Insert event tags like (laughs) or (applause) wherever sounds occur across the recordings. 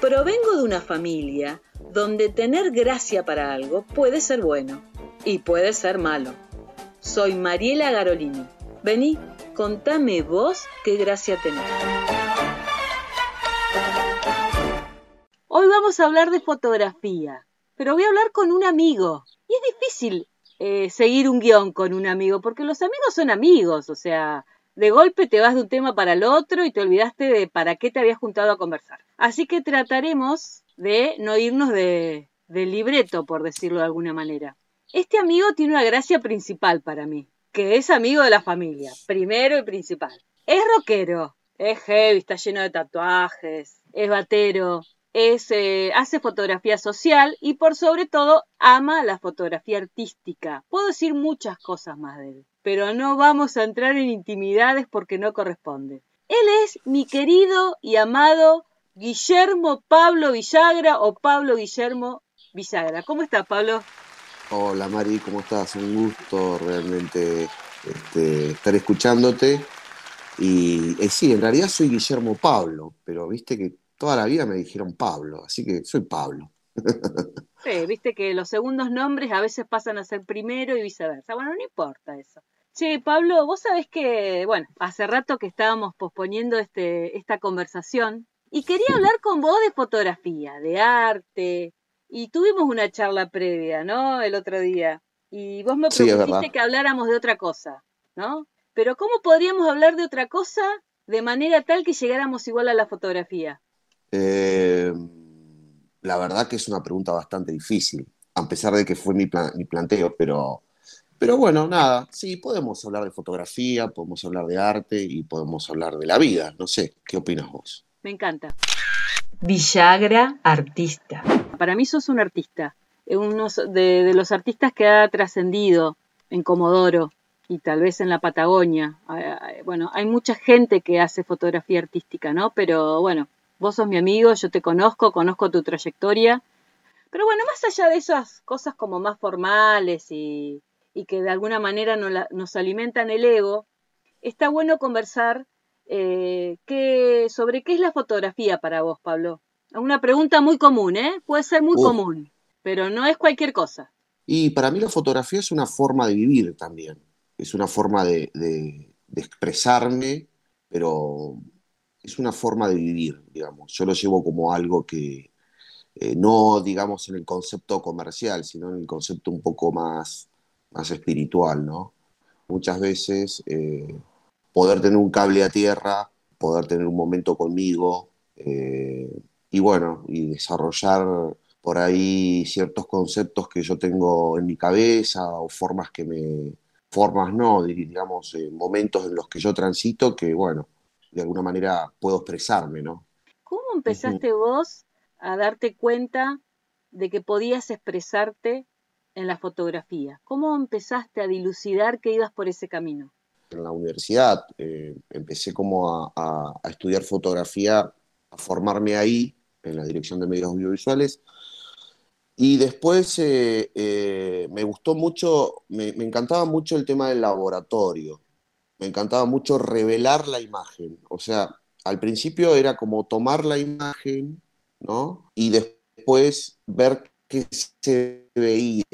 Provengo de una familia donde tener gracia para algo puede ser bueno y puede ser malo. Soy Mariela Garolini. Vení, contame vos qué gracia tenés. Hoy vamos a hablar de fotografía, pero voy a hablar con un amigo. Y es difícil eh, seguir un guion con un amigo, porque los amigos son amigos, o sea, de golpe te vas de un tema para el otro y te olvidaste de para qué te habías juntado a conversar. Así que trataremos de no irnos de, del libreto, por decirlo de alguna manera. Este amigo tiene una gracia principal para mí, que es amigo de la familia, primero y principal. Es rockero, es heavy, está lleno de tatuajes, es batero, es, eh, hace fotografía social y por sobre todo ama la fotografía artística. Puedo decir muchas cosas más de él, pero no vamos a entrar en intimidades porque no corresponde. Él es mi querido y amado Guillermo Pablo Villagra o Pablo Guillermo Villagra. ¿Cómo estás, Pablo? Hola, Mari, ¿cómo estás? Un gusto realmente este, estar escuchándote. Y eh, sí, en realidad soy Guillermo Pablo, pero viste que toda la vida me dijeron Pablo, así que soy Pablo. Sí, viste que los segundos nombres a veces pasan a ser primero y viceversa. Bueno, no importa eso. Che, Pablo, vos sabés que, bueno, hace rato que estábamos posponiendo este, esta conversación y quería hablar con vos de fotografía, de arte, y tuvimos una charla previa, ¿no? El otro día. Y vos me propusiste que habláramos de otra cosa, ¿no? Pero ¿cómo podríamos hablar de otra cosa de manera tal que llegáramos igual a la fotografía? Eh, la verdad que es una pregunta bastante difícil, a pesar de que fue mi, planteo, pero, pero bueno, nada, sí, podemos hablar de fotografía, podemos hablar de arte y podemos hablar de la vida, no sé, ¿qué opinas vos? Me encanta. Villagra, artista. Para mí sos un artista, uno de, de los artistas que ha trascendido en Comodoro y tal vez en la Patagonia. Bueno, hay mucha gente que hace fotografía artística, ¿no? Pero bueno, vos sos mi amigo, yo te conozco, conozco tu trayectoria. Pero bueno, más allá de esas cosas como más formales y, que de alguna manera nos alimentan el ego, está bueno conversar eh, sobre qué es la fotografía para vos, Pablo. Una pregunta muy común, ¿eh? Puede ser muy común, pero no es cualquier cosa. Y para mí la fotografía es una forma de vivir también, es una forma de expresarme, pero es una forma de vivir, digamos. Yo lo llevo como algo que eh, no, digamos, en el concepto comercial, sino en el concepto un poco más, más espiritual, ¿no? Muchas veces eh, poder tener un cable a tierra, poder tener un momento conmigo eh, y bueno, y desarrollar por ahí ciertos conceptos que yo tengo en mi cabeza o formas que me, formas no, digamos, momentos en los que yo transito que bueno, de alguna manera puedo expresarme, ¿no? ¿Cómo empezaste vos a darte cuenta de que podías expresarte en la fotografía? ¿Cómo empezaste a dilucidar que ibas por ese camino? En la universidad eh, empecé como a, estudiar fotografía, a formarme ahí en la dirección de medios audiovisuales. Y después eh, eh, me gustó mucho, me, encantaba mucho el tema del laboratorio me encantaba mucho revelar la imagen. O sea, al principio era como tomar la imagen, ¿no? Y después ver qué se veía.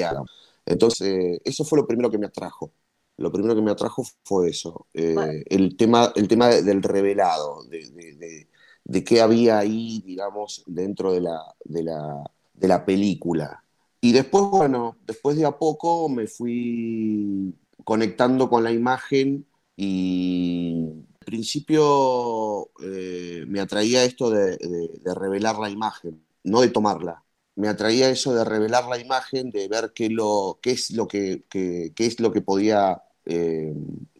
Entonces, eso fue lo primero que me atrajo. Lo primero que me atrajo fue eso, eh, el, tema, el tema del revelado, de, qué había ahí, digamos, dentro de la, de la, de la película. Y después, bueno, después de a poco me fui conectando con la imagen y al principio eh, me atraía esto de, revelar la imagen, no de tomarla. Me atraía eso de revelar la imagen, de ver qué, lo, qué, es, lo que, es lo que podía eh,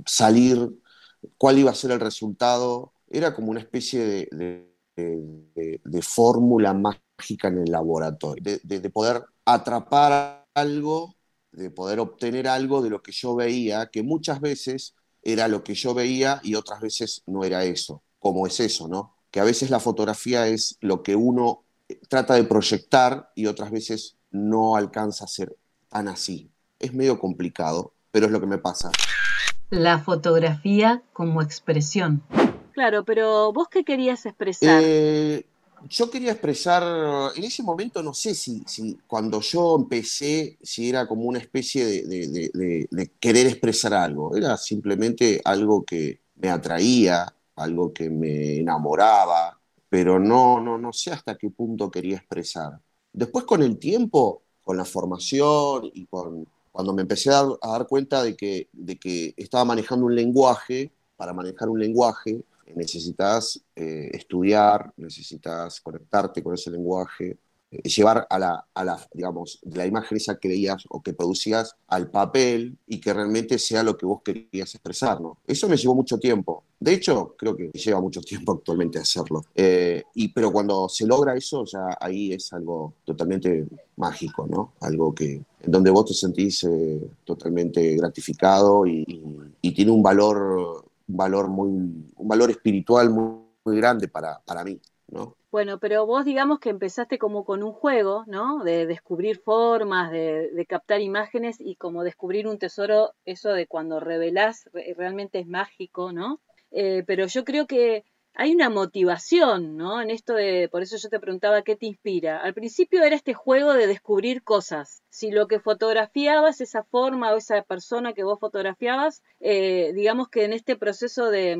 salir, cuál iba a ser el resultado. Era como una especie de, fórmula mágica en el laboratorio, de poder atrapar algo, de poder obtener algo de lo que yo veía, que muchas veces era lo que yo veía y otras veces no era eso, como es eso, ¿no? Que a veces la fotografía es lo que uno trata de proyectar y otras veces no alcanza a ser tan así. Es medio complicado, pero es lo que me pasa. La fotografía como expresión. Claro, pero vos qué querías expresar? Eh, yo quería expresar, en ese momento no sé si, si cuando yo empecé, si era como una especie de, querer expresar algo, era simplemente algo que me atraía, algo que me enamoraba, pero no, no, no sé hasta qué punto quería expresar. Después con el tiempo, con la formación y con, cuando me empecé a dar, cuenta de que, de que estaba manejando un lenguaje, para manejar un lenguaje necesitas eh, estudiar, necesitas conectarte con ese lenguaje, eh, llevar a la, a la, digamos, la imagen esa que veías o que producías al papel y que realmente sea lo que vos querías expresar, ¿no? Eso me llevó mucho tiempo. De hecho, creo que lleva mucho tiempo actualmente hacerlo. Eh, y, pero cuando se logra eso, ya ahí es algo totalmente mágico, ¿no? Algo que, en donde vos te sentís totalmente gratificado y, tiene un valor valor muy, un valor espiritual muy, grande para, para mí, ¿no? Bueno, pero vos digamos que empezaste como con un juego, ¿no? De descubrir formas, de, captar imágenes y como descubrir un tesoro, eso de cuando revelás realmente es mágico, ¿no? Eh, pero yo creo que hay una motivación, ¿no? En esto de, por eso yo te preguntaba qué te inspira. Al principio era este juego de descubrir cosas. Si lo que fotografiabas, esa forma o esa persona que vos fotografiabas, eh, digamos que en este proceso de,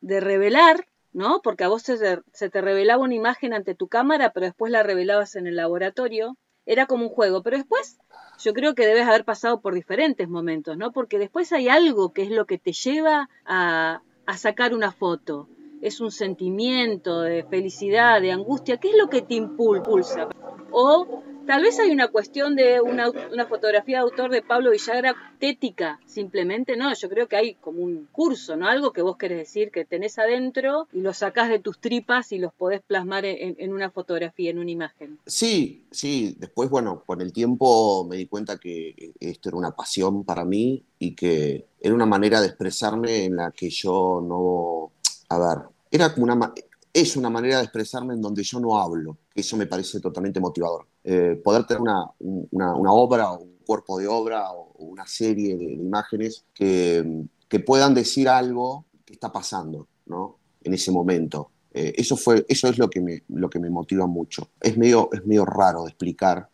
de revelar, ¿no? Porque a vos se te revelaba una imagen ante tu cámara, pero después la revelabas en el laboratorio. Era como un juego, pero después yo creo que debes haber pasado por diferentes momentos, ¿no? Porque después hay algo que es lo que te lleva a, a sacar una foto es un sentimiento de felicidad, de angustia, ¿qué es lo que te impulsa? O tal vez hay una cuestión de una, fotografía de autor de Pablo Villagra tética, simplemente, no, yo creo que hay como un curso, ¿no? Algo que vos querés decir que tenés adentro y lo sacás de tus tripas y los podés plasmar en, una fotografía, en una imagen. Sí, sí, después, bueno, con el tiempo me di cuenta que esto era una pasión para mí y que era una manera de expresarme en la que yo no a ver, era como una, es una manera de expresarme en donde yo no hablo, eso me parece totalmente motivador. Eh, poder tener una, una, obra o un cuerpo de obra o una serie de, imágenes que, que, puedan decir algo que está pasando ¿no? en ese momento. Eh, eso, fue, eso es lo que, me, lo que me motiva mucho. Es medio, es medio raro de explicar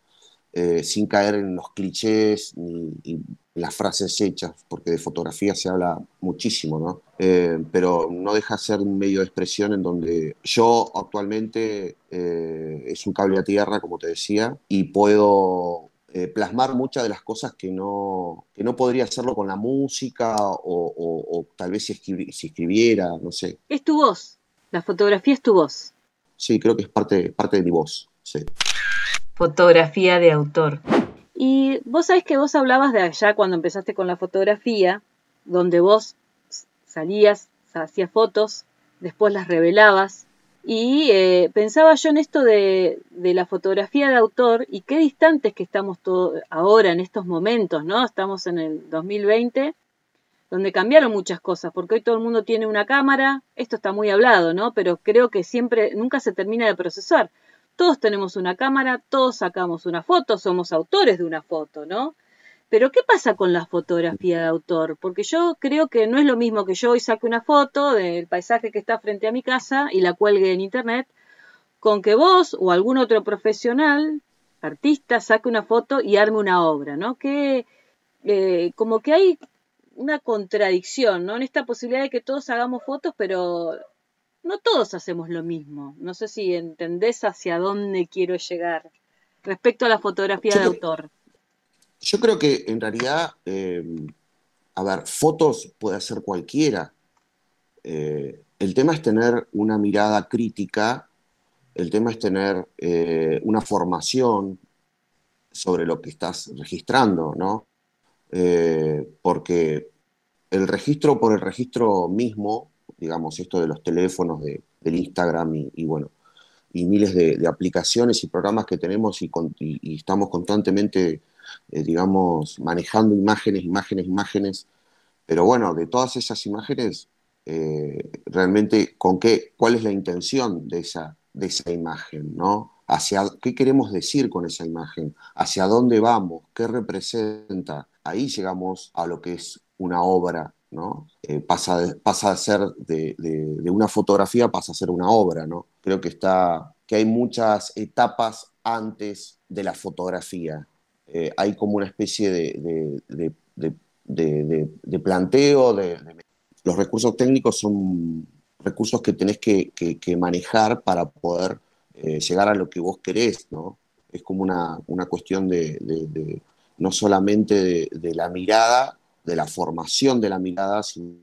eh, sin caer en los clichés ni, las frases hechas, porque de fotografía se habla muchísimo, ¿no? Eh, pero no deja de ser un medio de expresión en donde yo actualmente eh, es un cable a tierra, como te decía, y puedo eh, plasmar muchas de las cosas que no, que no podría hacerlo con la música o, tal vez si, si, escribiera, no sé. Es tu voz, la fotografía es tu voz. Sí, creo que es parte, parte de mi voz, sí. Fotografía de autor. Y vos sabés que vos hablabas de allá cuando empezaste con la fotografía, donde vos salías, hacías fotos, después las revelabas. Y eh, pensaba yo en esto de, la fotografía de autor y qué distantes que estamos ahora en estos momentos, ¿no? Estamos en el 2020, donde cambiaron muchas cosas, porque hoy todo el mundo tiene una cámara, esto está muy hablado, ¿no? Pero creo que siempre, nunca se termina de procesar. Todos tenemos una cámara, todos sacamos una foto, somos autores de una foto, ¿no? Pero ¿qué pasa con la fotografía de autor? Porque yo creo que no es lo mismo que yo hoy saque una foto del paisaje que está frente a mi casa y la cuelgue en internet, con que vos o algún otro profesional, artista, saque una foto y arme una obra, ¿no? Que eh, como que hay una contradicción, ¿no? En esta posibilidad de que todos hagamos fotos, pero no todos hacemos lo mismo. No sé si entendés hacia dónde quiero llegar respecto a la fotografía de autor. Yo creo que en realidad, eh, a ver, fotos puede hacer cualquiera. Eh, el tema es tener una mirada crítica, el tema es tener eh, una formación sobre lo que estás registrando, ¿no? porque el registro por el registro mismo digamos, esto de los teléfonos, de, del Instagram y, bueno, y miles de, aplicaciones y programas que tenemos y, estamos constantemente, eh, digamos, manejando imágenes, imágenes, imágenes. Pero bueno, de todas esas imágenes, eh, realmente, ¿con qué, ¿cuál es la intención de esa, de esa imagen? ¿no? Hacia, ¿Qué queremos decir con esa imagen? ¿Hacia dónde vamos? ¿Qué representa? Ahí llegamos a lo que es una obra, eh, pasa, pasa a ser de, una fotografía, pasa a ser una obra, ¿no? Creo que, está, que hay muchas etapas antes de la fotografía. Eh, hay como una especie de, de planteo, de, los recursos técnicos son recursos que tenés que, que, manejar para poder eh, llegar a lo que vos querés, ¿no? Es como una, una cuestión de, no solamente de, la mirada, de la formación de la mirada, sino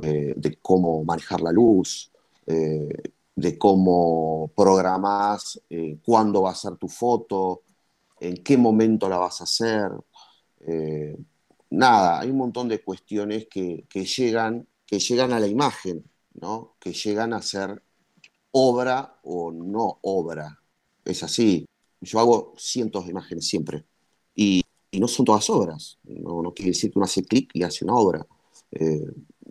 de, cómo manejar la luz, eh, de cómo programás eh, cuándo va a ser tu foto, en qué momento la vas a hacer. nada, hay un montón de cuestiones que, que llegan que llegan a la imagen, ¿no? que llegan a ser obra o no obra. Es así. Yo hago cientos de imágenes siempre y, no son todas obras. No, no, quiere decir que uno hace clic y hace una obra. Eh,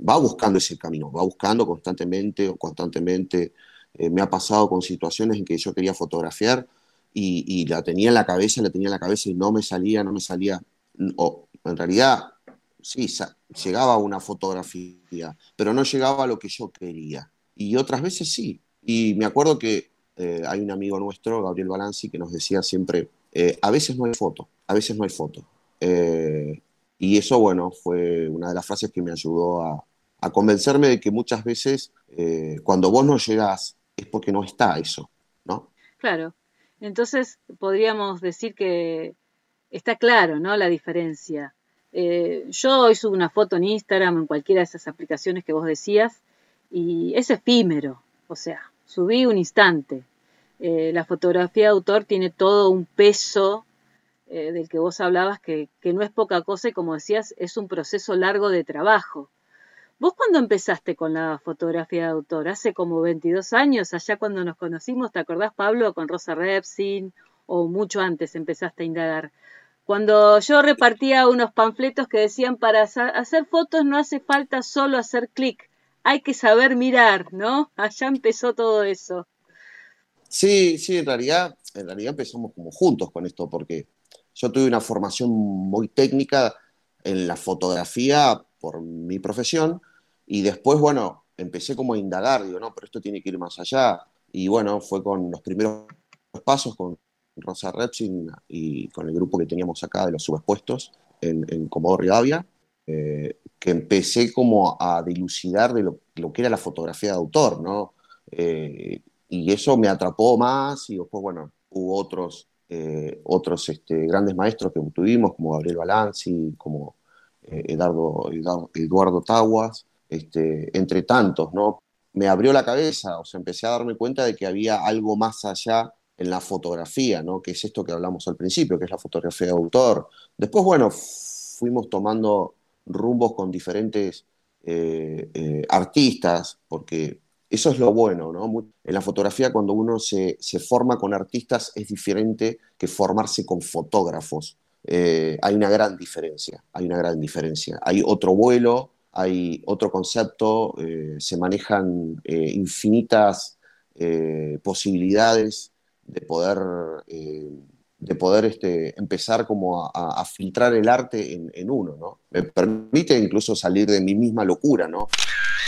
va buscando ese camino, va buscando constantemente o constantemente. Eh, me ha pasado con situaciones en que yo quería fotografiar y, y, la tenía en la cabeza, la tenía en la cabeza y no me salía, no me salía. O, en realidad sí, llegaba a una fotografía, pero no llegaba a lo que yo quería. Y otras veces sí. Y me acuerdo que eh, hay un amigo nuestro, Gabriel Balanzi, que nos decía siempre, eh, a veces no hay foto, a veces no hay foto. Eh, y eso, bueno, fue una de las frases que me ayudó a, convencerme de que muchas veces cuando vos no llegás es porque no está eso, ¿no? Claro. Entonces podríamos decir que está claro, ¿no? La diferencia eh, yo hoy una foto en Instagram, en cualquiera de esas aplicaciones que vos decías, y es efímero, o sea, subí un instante. Eh, la fotografía de autor tiene todo un peso eh, del que vos hablabas, que, no es poca cosa y como decías, es un proceso largo de trabajo. ¿Vos cuando empezaste con la fotografía de autor? Hace como 22 años, allá cuando nos conocimos, ¿te acordás, Pablo, con Rosa Repsin? O mucho antes empezaste a indagar. Cuando yo repartía unos panfletos que decían para hacer fotos no hace falta solo hacer clic, hay que saber mirar, ¿no? Allá empezó todo eso. Sí, sí, en realidad, en realidad empezamos como juntos con esto, porque yo tuve una formación muy técnica en la fotografía por mi profesión y después, bueno, empecé como a indagar, digo, no, pero esto tiene que ir más allá. Y bueno, fue con los primeros pasos, con Rosa Repsin y con el grupo que teníamos acá de los subexpuestos en, en Comodoro Rivadavia, eh, que empecé como a dilucidar de lo, que era la fotografía de autor, ¿no? Eh, y eso me atrapó más y después, bueno, hubo otros, eh, otros este, grandes maestros que tuvimos, como Gabriel Balanzi, como Eduardo, Eduardo Taguas, este, entre tantos, ¿no? Me abrió la cabeza, o sea, empecé a darme cuenta de que había algo más allá en la fotografía, ¿no? que es esto que hablamos al principio, que es la fotografía de autor. Después, bueno, fuimos tomando rumbos con diferentes eh, eh, artistas, porque eso es lo bueno, ¿no? En la fotografía cuando uno se, forma con artistas es diferente que formarse con fotógrafos. Eh, hay una gran diferencia, hay una gran diferencia. Hay otro vuelo, hay otro concepto, se manejan infinitas posibilidades de poder, eh, de poder este, empezar como a, filtrar el arte en, uno, ¿no? Me permite incluso salir de mi misma locura, ¿no?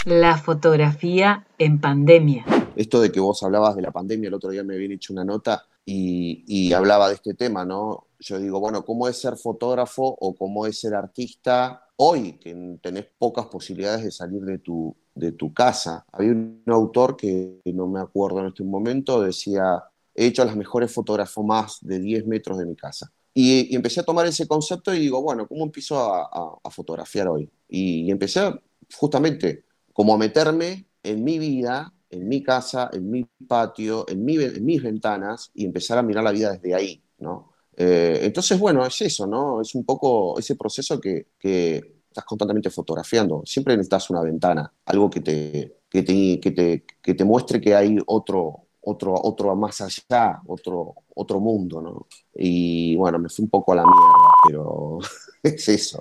La fotografía en pandemia. Esto de que vos hablabas de la pandemia, el otro día me habían hecho una nota y, y hablaba de este tema, ¿no? Yo digo, bueno, ¿cómo es ser fotógrafo o cómo es ser artista hoy, que tenés pocas posibilidades de salir de tu, de tu casa? Había un autor que no me acuerdo en este momento, decía, he hecho las mejores fotografías más de 10 metros de mi casa. Y, empecé a tomar ese concepto y digo, bueno, ¿cómo empiezo a, fotografiar hoy? Y, empecé justamente como a meterme en mi vida, en mi casa, en mi patio, en, mis ventanas y empezar a mirar la vida desde ahí, ¿no? Eh, entonces, bueno, es eso, ¿no? Es un poco ese proceso que, estás constantemente fotografiando. Siempre necesitas una ventana, algo que te, que te, que te muestre que hay otro, otro, otro más allá, otro, otro mundo, ¿no? Y bueno, me fui un poco a la mierda, pero (laughs) es eso.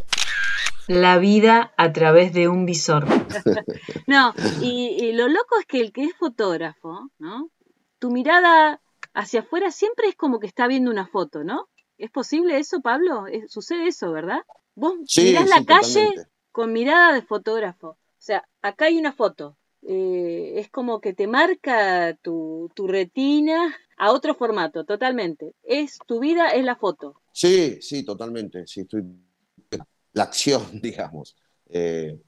La vida a través de un visor. (laughs) no, y, lo loco es que el que es fotógrafo, ¿no? Tu mirada hacia afuera siempre es como que está viendo una foto, ¿no? ¿Es posible eso, Pablo? ¿Sucede eso, verdad? Vos mirás la calle con mirada de fotógrafo. O sea, acá hay una foto. Eh, es como que te marca tu, tu retina a otro formato, totalmente. Es tu vida, es la foto. Sí, sí, totalmente. Sí, estoy la acción, (laughs) digamos. Eh,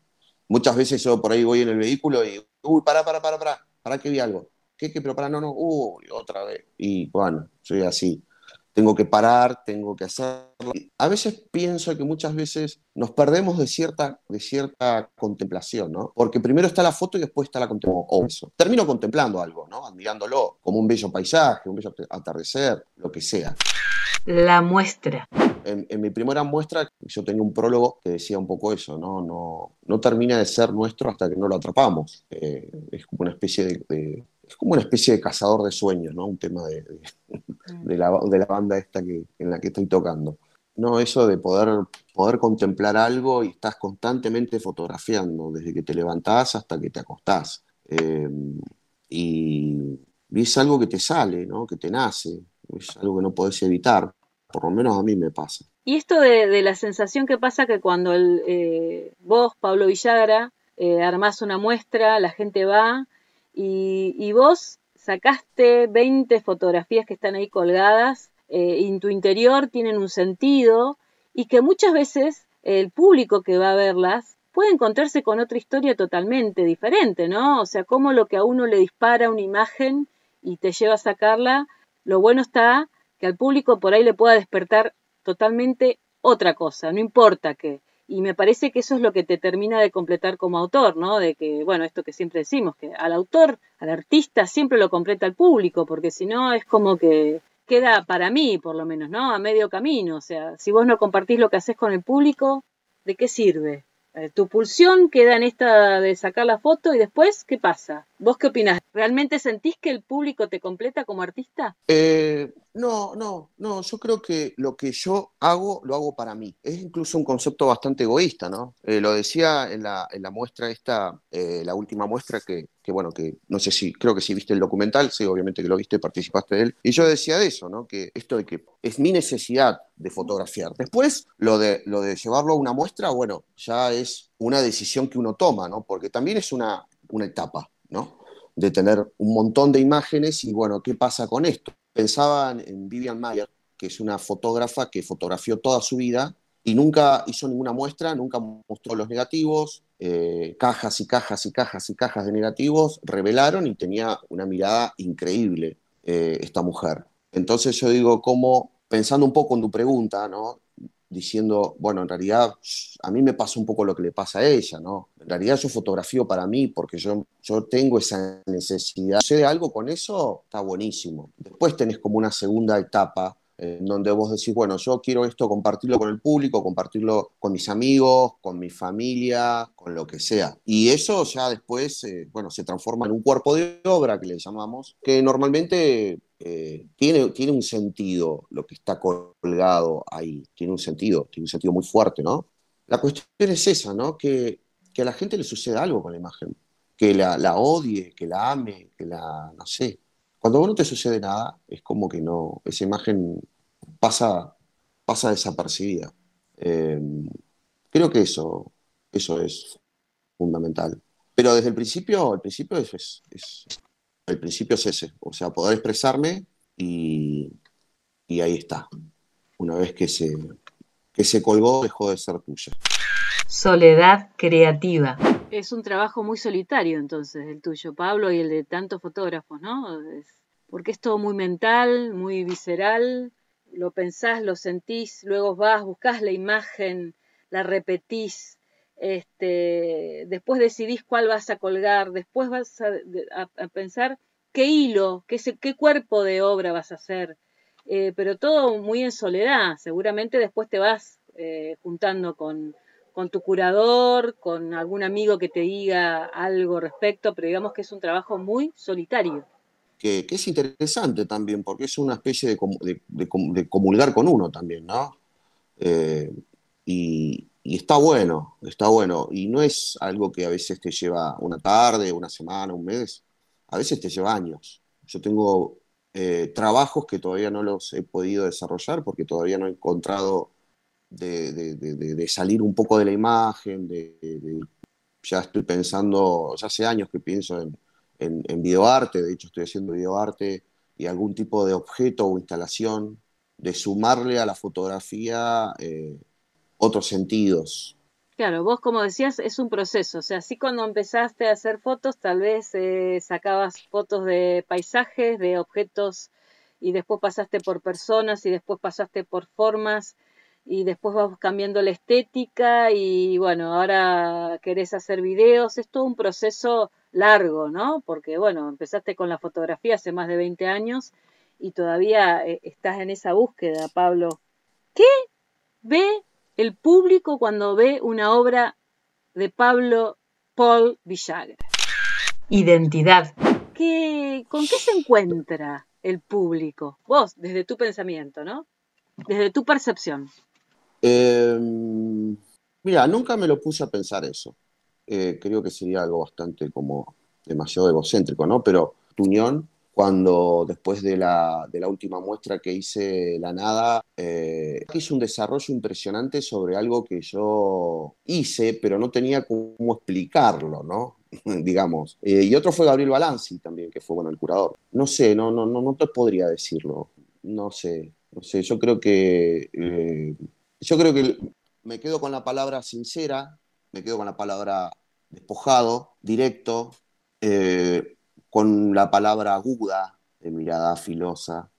muchas veces yo por ahí voy en el vehículo y, uy, para, para, para, para, para que vi algo. ¿Qué, qué? Pero para, no, no, uy, otra vez. Y bueno, soy así. Tengo que parar, tengo que hacerlo. A veces pienso que muchas veces nos perdemos de cierta, de cierta contemplación, ¿no? Porque primero está la foto y después está la contemplación. Termino contemplando algo, ¿no? Admirándolo, como un bello paisaje, un bello atardecer, lo que sea. La muestra en, mi primera muestra yo tenía un prólogo que decía un poco eso, ¿no? No, no termina de ser nuestro hasta que no lo atrapamos. Eh, es como una especie de, es como una especie de cazador de sueños, ¿no? Un tema de, de, la, de la, banda esta que, en la que estoy tocando. No, eso de poder, poder contemplar algo y estás constantemente fotografiando, desde que te levantás hasta que te acostás. Eh, y, y, es algo que te sale, ¿no? que te nace, es algo que no podés evitar por lo menos a mí me pasa. Y esto de, la sensación que pasa que cuando el, eh, vos, Pablo Villagra, eh, armás una muestra, la gente va y, vos sacaste 20 fotografías que están ahí colgadas, eh, en tu interior tienen un sentido y que muchas veces el público que va a verlas puede encontrarse con otra historia totalmente diferente, ¿no? O sea, como lo que a uno le dispara una imagen y te lleva a sacarla, lo bueno está que al público por ahí le pueda despertar totalmente otra cosa, no importa qué. Y me parece que eso es lo que te termina de completar como autor, ¿no? De que, bueno, esto que siempre decimos, que al autor, al artista, siempre lo completa el público, porque si no es como que queda para mí, por lo menos, ¿no? A medio camino. O sea, si vos no compartís lo que haces con el público, ¿de qué sirve? Eh, tu pulsión queda en esta de sacar la foto y después, ¿qué pasa? ¿Vos qué opinás? ¿Realmente sentís que el público te completa como artista? Eh, no, no, no. Yo creo que lo que yo hago, lo hago para mí. Es incluso un concepto bastante egoísta, ¿no? Eh, lo decía en la, en la muestra esta, la última muestra que, que, bueno, que no sé si, creo que si viste el documental, sí, obviamente que lo viste, participaste de él. Y yo decía de eso, ¿no? Que esto de que es mi necesidad de fotografiar. Después, lo de, lo de llevarlo a una muestra, bueno, ya es una decisión que uno toma, ¿no? Porque también es una, una etapa, De tener un montón de imágenes y, bueno, ¿qué pasa con esto? Pensaba en Vivian Mayer, que es una fotógrafa que fotografió toda su vida y nunca hizo ninguna muestra, nunca mostró los negativos, eh, cajas y cajas y cajas y cajas de negativos, revelaron y tenía una mirada increíble eh, esta mujer. Entonces yo digo, como pensando un poco en tu pregunta, ¿no? Diciendo, bueno, en realidad a mí me pasa un poco lo que le pasa a ella, ¿no? En realidad yo fotografío para mí porque yo, yo tengo esa necesidad. Si de algo con eso, está buenísimo. Después tenés como una segunda etapa en donde vos decís, bueno, yo quiero esto compartirlo con el público, compartirlo con mis amigos, con mi familia, con lo que sea. Y eso ya después, eh, bueno, se transforma en un cuerpo de obra que le llamamos, que normalmente eh, tiene, tiene un sentido lo que está colgado ahí, tiene un sentido, tiene un sentido muy fuerte, ¿no? La cuestión es esa, ¿no? Que, que a la gente le suceda algo con la imagen, que la, la odie, que la ame, que la, no sé, cuando a no te sucede nada, es como que no, esa imagen pasa, pasa desapercibida. Eh, creo que eso, eso es fundamental. Pero desde el principio, el principio es, el principio es ese, o sea, poder expresarme y, y ahí está. Una vez que se, que se colgó, dejó de ser tuya. Soledad creativa. Es un trabajo muy solitario entonces el tuyo, Pablo, y el de tantos fotógrafos, ¿no? porque es todo muy mental, muy visceral, lo pensás, lo sentís, luego vas, buscás la imagen, la repetís, este, después decidís cuál vas a colgar, después vas a, pensar qué hilo, qué, cuerpo de obra vas a hacer, eh, pero todo muy en soledad, seguramente después te vas eh, juntando con, con tu curador, con algún amigo que te diga algo respecto, pero digamos que es un trabajo muy solitario. Que, es interesante también, porque es una especie de, comulgar con uno también, ¿no? Eh, y, está bueno, está bueno. Y no es algo que a veces te lleva una tarde, una semana, un mes, a veces te lleva años. Yo tengo eh, trabajos que todavía no los he podido desarrollar porque todavía no he encontrado de, salir un poco de la imagen, ya estoy pensando, ya hace años que pienso en, en, videoarte, de hecho estoy haciendo videoarte y algún tipo de objeto o instalación, de sumarle a la fotografía eh, otros sentidos. Claro, vos como decías, es un proceso, o sea, así cuando empezaste a hacer fotos, tal vez eh, sacabas fotos de paisajes, de objetos, y después pasaste por personas, y después pasaste por formas, y después vas cambiando la estética, y bueno, ahora querés hacer videos, es todo un proceso largo, ¿no? Porque, bueno, empezaste con la fotografía hace más de 20 años y todavía eh, estás en esa búsqueda, Pablo. ¿Qué ve el público cuando ve una obra de Pablo Paul Villagra? Identidad. ¿Qué, ¿Con qué se encuentra el público? Vos, desde tu pensamiento, ¿no? Desde tu percepción. Em, mira, nunca me lo puse a pensar eso. Eh, creo que sería algo bastante como demasiado egocéntrico, ¿no? Pero tu unión, cuando después de la, última muestra que hice La Nada, eh, hice un desarrollo impresionante sobre algo que yo hice, pero no tenía cómo explicarlo, ¿no? (laughs) digamos. Eh, y otro fue Gabriel Balanzi también, que fue, bueno, el curador. No sé, no, no, no, no te podría decirlo. No sé, no sé, yo creo que... yo creo que me quedo con la palabra sincera, me quedo con la palabra despojado, directo, eh, con la palabra aguda, de mirada filosa.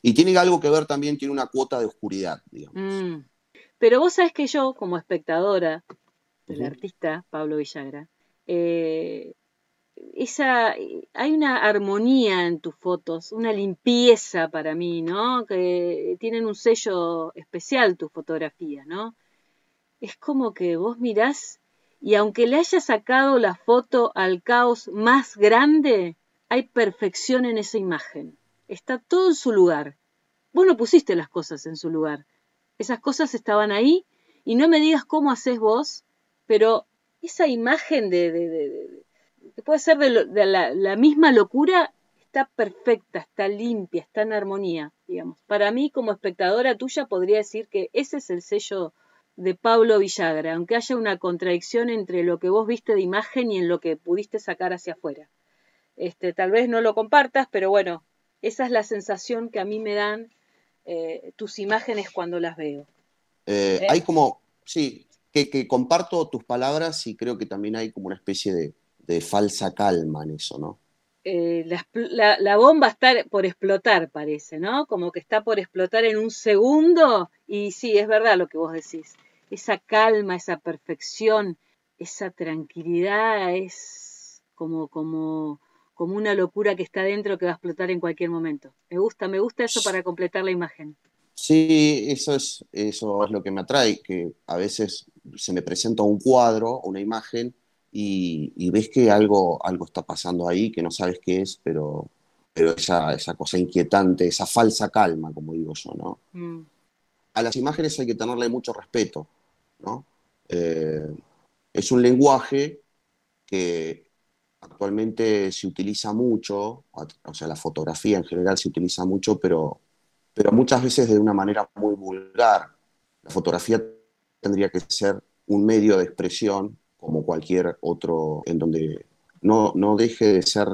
Y tiene algo que ver también, tiene una cuota de oscuridad, digamos. Mm. Pero vos sabés que yo, como espectadora del artista Pablo Villagra, eh, esa, hay una armonía en tus fotos, una limpieza para mí, ¿no? Que tienen un sello especial tus fotografías, ¿no? Es como que vos mirás y aunque le haya sacado la foto al caos más grande, hay perfección en esa imagen. Está todo en su lugar. Vos no pusiste las cosas en su lugar. Esas cosas estaban ahí y no me digas cómo haces vos, pero esa imagen de, que puede ser de, la, la, misma locura está perfecta, está limpia, está en armonía, digamos. Para mí, como espectadora tuya, podría decir que ese es el sello de Pablo Villagra, aunque haya una contradicción entre lo que vos viste de imagen y en lo que pudiste sacar hacia afuera. Este, tal vez no lo compartas, pero bueno, esa es la sensación que a mí me dan eh, tus imágenes cuando las veo. Eh, ¿Eh? Hay como, sí, que, comparto tus palabras y creo que también hay como una especie de, falsa calma en eso, ¿no? la, la, bomba está por explotar, parece, ¿no? Como que está por explotar en un segundo y sí, es verdad lo que vos decís esa calma, esa perfección, esa tranquilidad es como, como, como una locura que está dentro que va a explotar en cualquier momento. Me gusta, me gusta eso para completar la imagen. Sí, eso es, eso es lo que me atrae, que a veces se me presenta un cuadro, una imagen, y, ves que algo, algo está pasando ahí, que no sabes qué es, pero, pero esa, esa cosa inquietante, esa falsa calma, como digo yo, ¿no? Mm. A las imágenes hay que tenerle mucho respeto, eh, es un lenguaje que actualmente se utiliza mucho, o sea, la fotografía en general se utiliza mucho, pero, pero muchas veces de una manera muy vulgar. La fotografía tendría que ser un medio de expresión como cualquier otro, en donde no, no deje de ser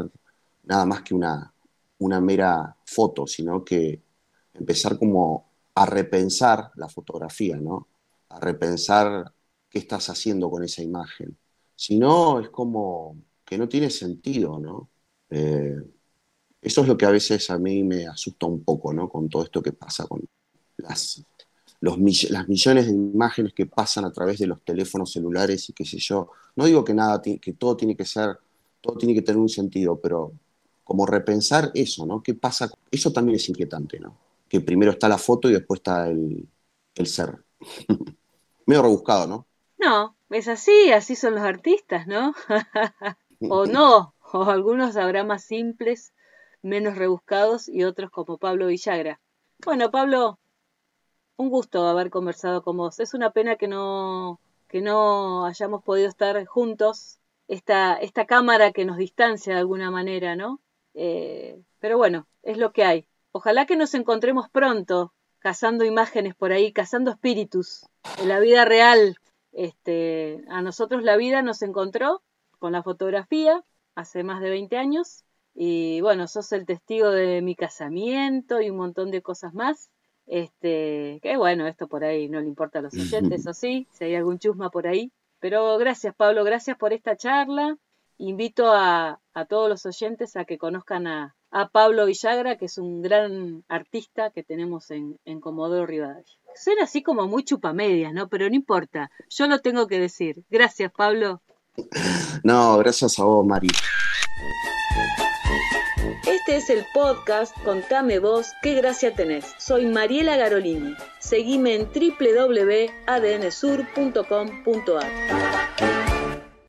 nada más que una, una mera foto, sino que empezar como a repensar la fotografía, ¿no? a repensar qué estás haciendo con esa imagen. Si no, es como que no tiene sentido, ¿no? Eh, eso es lo que a veces a mí me asusta un poco, ¿no? Con todo esto que pasa con las, las millones de imágenes que pasan a través de los teléfonos celulares y qué sé yo. No digo que nada, que todo tiene que ser, todo tiene que tener un sentido, pero como repensar eso, ¿no? ¿Qué pasa? Eso también es inquietante, ¿no? Que primero está la foto y después está el, el ser. (laughs) medio rebuscado, ¿no? No, es así, así son los artistas, ¿no? (laughs) o no, o algunos habrá más simples, menos rebuscados y otros como Pablo Villagra. Bueno, Pablo, un gusto haber conversado con vos. Es una pena que no, que no hayamos podido estar juntos, esta, esta cámara que nos distancia de alguna manera, ¿no? Eh, pero bueno, es lo que hay. Ojalá que nos encontremos pronto cazando imágenes por ahí, cazando espíritus en la vida real, Este, a nosotros la vida nos encontró con la fotografía hace más de 20 años y bueno, sos el testigo de mi casamiento y un montón de cosas más. Este, que bueno, esto por ahí no le importa a los (laughs) oyentes, o sí, si hay algún chusma por ahí. Pero gracias, Pablo, gracias por esta charla. Invito a, a todos los oyentes a que conozcan a, a, Pablo Villagra, que es un gran artista que tenemos en, en Comodoro Rivadavia. Suena así como muy chupamedias, ¿no? Pero no importa, yo lo tengo que decir. Gracias, Pablo. No, gracias a vos, Mari. Este es el podcast Contame vos qué gracia tenés. Soy Mariela Garolini. Seguime en www.adnsur.com.ar.